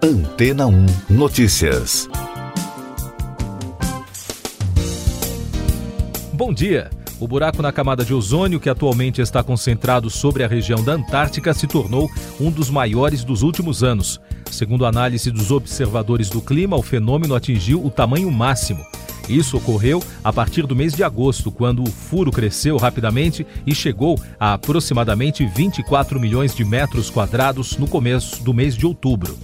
Antena 1 Notícias. Bom dia. O buraco na camada de ozônio, que atualmente está concentrado sobre a região da Antártica, se tornou um dos maiores dos últimos anos. Segundo a análise dos observadores do clima, o fenômeno atingiu o tamanho máximo. Isso ocorreu a partir do mês de agosto, quando o furo cresceu rapidamente e chegou a aproximadamente 24 milhões de metros quadrados no começo do mês de outubro.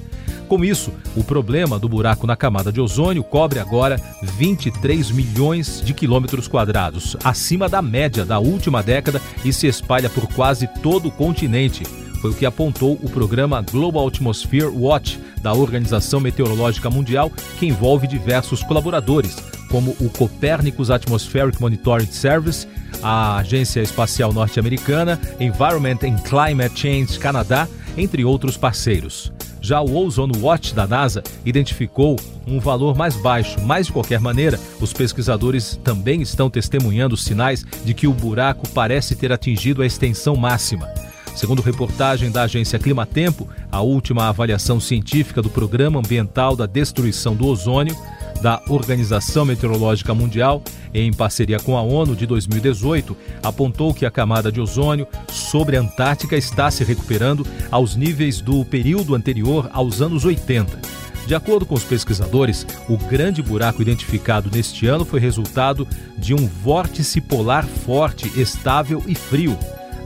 Com isso, o problema do buraco na camada de ozônio cobre agora 23 milhões de quilômetros quadrados, acima da média da última década e se espalha por quase todo o continente. Foi o que apontou o programa Global Atmosphere Watch da Organização Meteorológica Mundial, que envolve diversos colaboradores, como o Copernicus Atmospheric Monitoring Service, a Agência Espacial Norte-Americana, Environment and Climate Change Canadá, entre outros parceiros. Já o Ozone Watch da NASA identificou um valor mais baixo, mas de qualquer maneira, os pesquisadores também estão testemunhando sinais de que o buraco parece ter atingido a extensão máxima. Segundo reportagem da agência Climatempo, a última avaliação científica do Programa Ambiental da Destruição do Ozônio da Organização Meteorológica Mundial, em parceria com a ONU de 2018, apontou que a camada de ozônio sobre a Antártica está se recuperando aos níveis do período anterior aos anos 80. De acordo com os pesquisadores, o grande buraco identificado neste ano foi resultado de um vórtice polar forte, estável e frio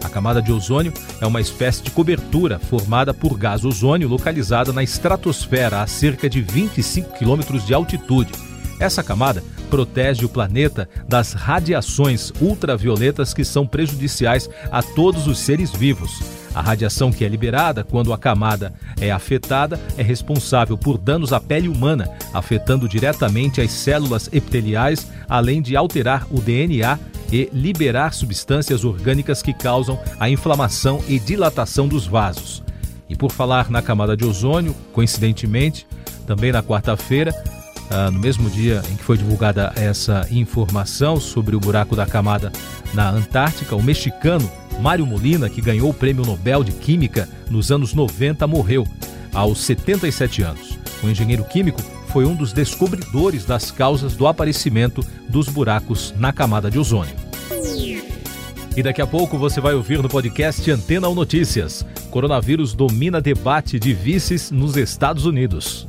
a camada de ozônio é uma espécie de cobertura formada por gás ozônio localizada na estratosfera a cerca de 25 quilômetros de altitude. Essa camada protege o planeta das radiações ultravioletas que são prejudiciais a todos os seres vivos. A radiação que é liberada quando a camada é afetada é responsável por danos à pele humana, afetando diretamente as células epiteliais, além de alterar o DNA e liberar substâncias orgânicas que causam a inflamação e dilatação dos vasos. E por falar na camada de ozônio, coincidentemente, também na quarta-feira, ah, no mesmo dia em que foi divulgada essa informação sobre o buraco da camada na Antártica, o mexicano Mário Molina, que ganhou o Prêmio Nobel de Química nos anos 90, morreu aos 77 anos. O engenheiro químico foi um dos descobridores das causas do aparecimento dos buracos na camada de ozônio. E daqui a pouco você vai ouvir no podcast Antena ou Notícias. Coronavírus domina debate de vices nos Estados Unidos.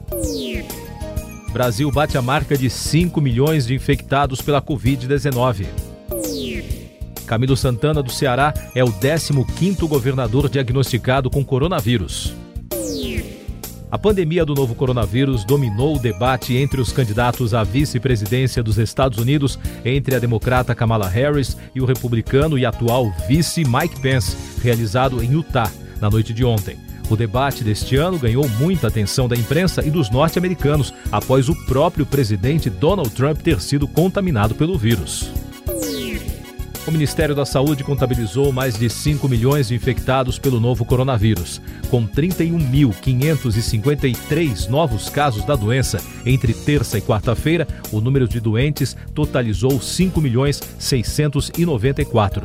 Brasil bate a marca de 5 milhões de infectados pela Covid-19. Camilo Santana do Ceará é o 15º governador diagnosticado com coronavírus. A pandemia do novo coronavírus dominou o debate entre os candidatos à vice-presidência dos Estados Unidos, entre a democrata Kamala Harris e o republicano e atual vice Mike Pence, realizado em Utah na noite de ontem. O debate deste ano ganhou muita atenção da imprensa e dos norte-americanos após o próprio presidente Donald Trump ter sido contaminado pelo vírus. O Ministério da Saúde contabilizou mais de 5 milhões de infectados pelo novo coronavírus, com 31.553 novos casos da doença. Entre terça e quarta-feira, o número de doentes totalizou 5 milhões 694.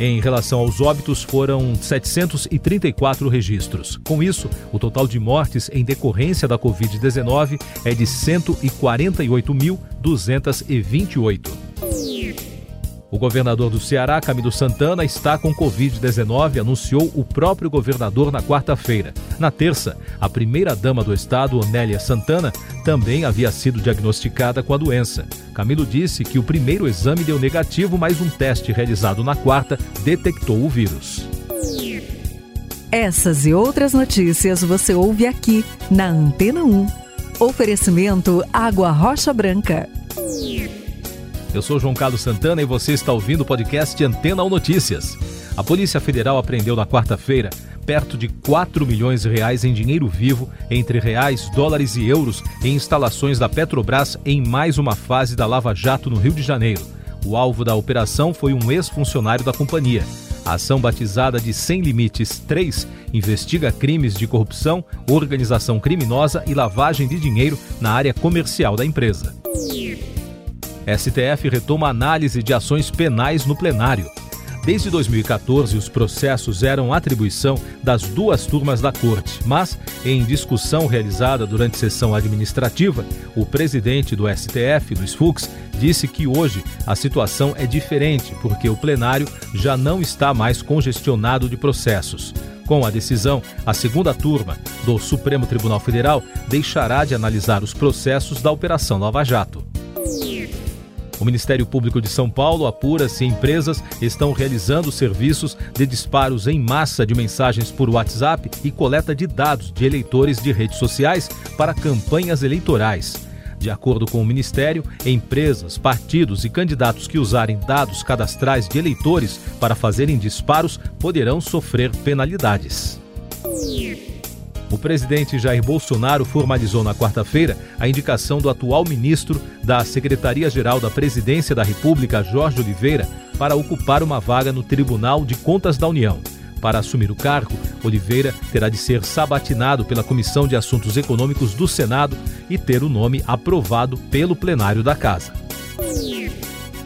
Em relação aos óbitos, foram 734 registros. Com isso, o total de mortes em decorrência da Covid-19 é de 148.228. O governador do Ceará, Camilo Santana, está com Covid-19, anunciou o próprio governador na quarta-feira. Na terça, a primeira-dama do estado, Onélia Santana, também havia sido diagnosticada com a doença. Camilo disse que o primeiro exame deu negativo, mas um teste realizado na quarta detectou o vírus. Essas e outras notícias você ouve aqui na Antena 1. Oferecimento Água Rocha Branca. Eu sou João Carlos Santana e você está ouvindo o podcast Antena ou Notícias. A Polícia Federal apreendeu na quarta-feira perto de 4 milhões de reais em dinheiro vivo, entre reais, dólares e euros, em instalações da Petrobras em mais uma fase da Lava Jato no Rio de Janeiro. O alvo da operação foi um ex-funcionário da companhia. A ação batizada de Sem Limites 3 investiga crimes de corrupção, organização criminosa e lavagem de dinheiro na área comercial da empresa. STF retoma análise de ações penais no plenário. Desde 2014, os processos eram atribuição das duas turmas da Corte, mas, em discussão realizada durante sessão administrativa, o presidente do STF, Luiz Fux, disse que hoje a situação é diferente porque o plenário já não está mais congestionado de processos. Com a decisão, a segunda turma do Supremo Tribunal Federal deixará de analisar os processos da Operação Lava Jato. Ministério Público de São Paulo apura se empresas estão realizando serviços de disparos em massa de mensagens por WhatsApp e coleta de dados de eleitores de redes sociais para campanhas eleitorais. De acordo com o Ministério, empresas, partidos e candidatos que usarem dados cadastrais de eleitores para fazerem disparos poderão sofrer penalidades. O presidente Jair Bolsonaro formalizou na quarta-feira a indicação do atual ministro da Secretaria-Geral da Presidência da República, Jorge Oliveira, para ocupar uma vaga no Tribunal de Contas da União. Para assumir o cargo, Oliveira terá de ser sabatinado pela Comissão de Assuntos Econômicos do Senado e ter o nome aprovado pelo plenário da Casa.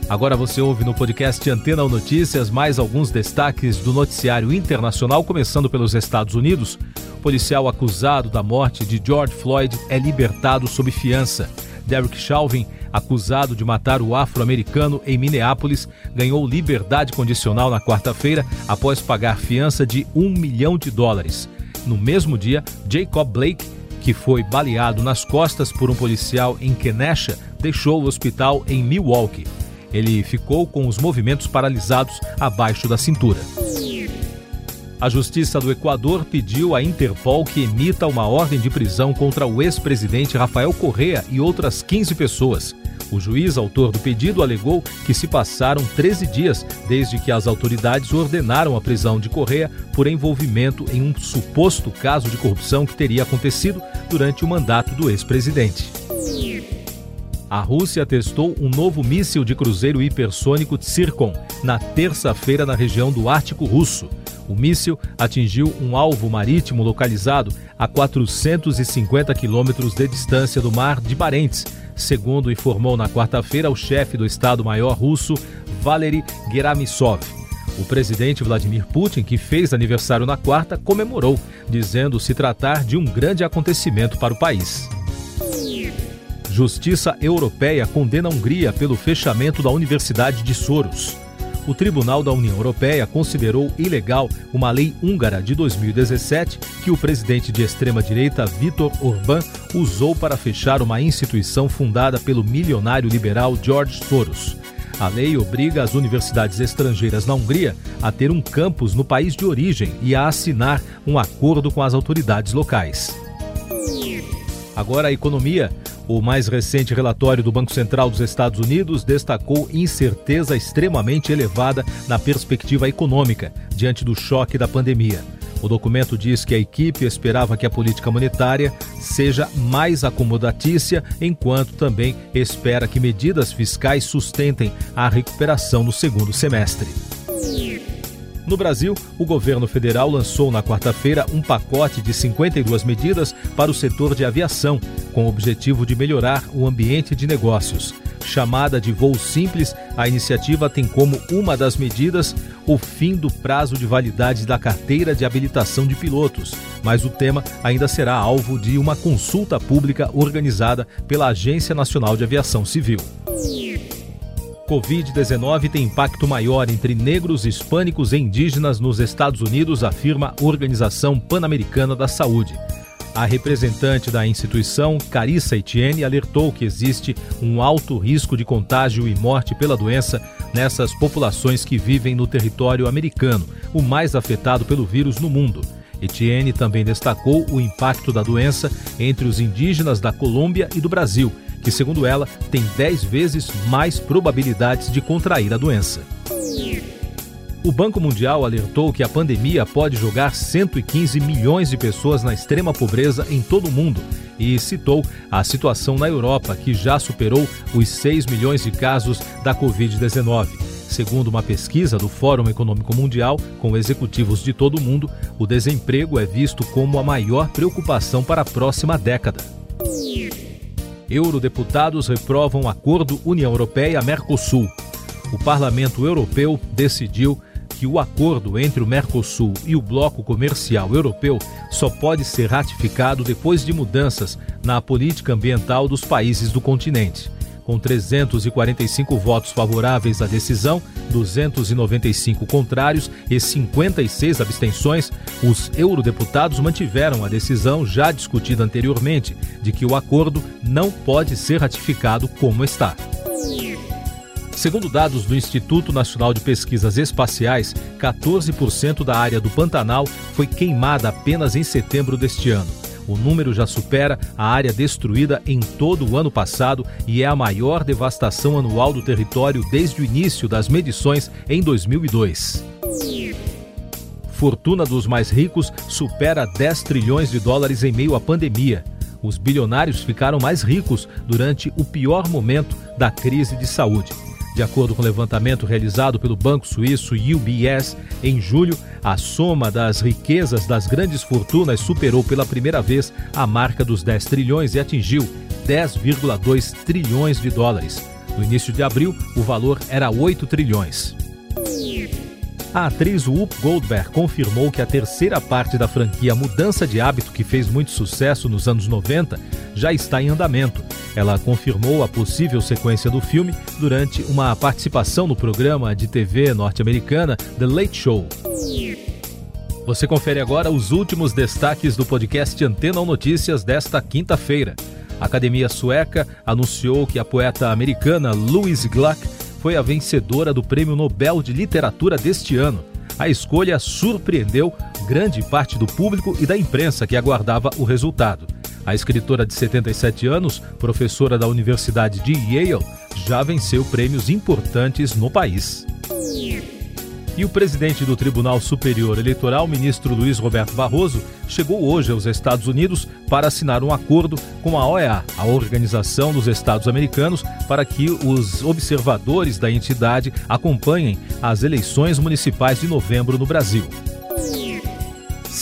Agora você ouve no podcast Antena ou Notícias mais alguns destaques do noticiário internacional, começando pelos Estados Unidos. Policial acusado da morte de George Floyd é libertado sob fiança. Derek Chauvin, acusado de matar o afro-americano em Minneapolis, ganhou liberdade condicional na quarta-feira após pagar fiança de um milhão de dólares. No mesmo dia, Jacob Blake, que foi baleado nas costas por um policial em Kenesha, deixou o hospital em Milwaukee. Ele ficou com os movimentos paralisados abaixo da cintura. A Justiça do Equador pediu à Interpol que emita uma ordem de prisão contra o ex-presidente Rafael Correa e outras 15 pessoas. O juiz autor do pedido alegou que se passaram 13 dias desde que as autoridades ordenaram a prisão de Correa por envolvimento em um suposto caso de corrupção que teria acontecido durante o mandato do ex-presidente. A Rússia testou um novo míssil de cruzeiro hipersônico Tsirkon na terça-feira na região do Ártico Russo. O míssil atingiu um alvo marítimo localizado a 450 quilômetros de distância do mar de Barents, segundo informou na quarta-feira o chefe do Estado-Maior russo, Valery Geramisov. O presidente Vladimir Putin, que fez aniversário na quarta, comemorou, dizendo se tratar de um grande acontecimento para o país. Justiça Europeia condena a Hungria pelo fechamento da Universidade de Soros o Tribunal da União Europeia considerou ilegal uma lei húngara de 2017 que o presidente de extrema-direita Viktor Orbán usou para fechar uma instituição fundada pelo milionário liberal George Soros. A lei obriga as universidades estrangeiras na Hungria a ter um campus no país de origem e a assinar um acordo com as autoridades locais. Agora a economia. O mais recente relatório do Banco Central dos Estados Unidos destacou incerteza extremamente elevada na perspectiva econômica diante do choque da pandemia. O documento diz que a equipe esperava que a política monetária seja mais acomodatícia, enquanto também espera que medidas fiscais sustentem a recuperação no segundo semestre. No Brasil, o governo federal lançou na quarta-feira um pacote de 52 medidas para o setor de aviação, com o objetivo de melhorar o ambiente de negócios. Chamada de voo simples, a iniciativa tem como uma das medidas o fim do prazo de validade da carteira de habilitação de pilotos, mas o tema ainda será alvo de uma consulta pública organizada pela Agência Nacional de Aviação Civil. Covid-19 tem impacto maior entre negros, hispânicos e indígenas nos Estados Unidos, afirma a Organização Pan-Americana da Saúde. A representante da instituição, Carissa Etienne, alertou que existe um alto risco de contágio e morte pela doença nessas populações que vivem no território americano, o mais afetado pelo vírus no mundo. Etienne também destacou o impacto da doença entre os indígenas da Colômbia e do Brasil que, segundo ela, tem 10 vezes mais probabilidades de contrair a doença. O Banco Mundial alertou que a pandemia pode jogar 115 milhões de pessoas na extrema pobreza em todo o mundo e citou a situação na Europa, que já superou os 6 milhões de casos da Covid-19. Segundo uma pesquisa do Fórum Econômico Mundial, com executivos de todo o mundo, o desemprego é visto como a maior preocupação para a próxima década. Eurodeputados reprovam acordo União Europeia-Mercosul. O Parlamento Europeu decidiu que o acordo entre o Mercosul e o bloco comercial europeu só pode ser ratificado depois de mudanças na política ambiental dos países do continente. Com 345 votos favoráveis à decisão, 295 contrários e 56 abstenções, os eurodeputados mantiveram a decisão já discutida anteriormente de que o acordo não pode ser ratificado como está. Segundo dados do Instituto Nacional de Pesquisas Espaciais, 14% da área do Pantanal foi queimada apenas em setembro deste ano. O número já supera a área destruída em todo o ano passado e é a maior devastação anual do território desde o início das medições em 2002. Fortuna dos mais ricos supera 10 trilhões de dólares em meio à pandemia. Os bilionários ficaram mais ricos durante o pior momento da crise de saúde. De acordo com o levantamento realizado pelo banco suíço UBS, em julho, a soma das riquezas das grandes fortunas superou pela primeira vez a marca dos 10 trilhões e atingiu 10,2 trilhões de dólares. No início de abril, o valor era 8 trilhões. A atriz Whoop Goldberg confirmou que a terceira parte da franquia Mudança de Hábito, que fez muito sucesso nos anos 90, já está em andamento. Ela confirmou a possível sequência do filme durante uma participação no programa de TV norte-americana The Late Show. Você confere agora os últimos destaques do podcast Antena Notícias desta quinta-feira. A Academia Sueca anunciou que a poeta americana Louise Gluck foi a vencedora do Prêmio Nobel de Literatura deste ano. A escolha surpreendeu grande parte do público e da imprensa que aguardava o resultado. A escritora de 77 anos, professora da Universidade de Yale, já venceu prêmios importantes no país. E o presidente do Tribunal Superior Eleitoral, ministro Luiz Roberto Barroso, chegou hoje aos Estados Unidos para assinar um acordo com a OEA, a Organização dos Estados Americanos, para que os observadores da entidade acompanhem as eleições municipais de novembro no Brasil.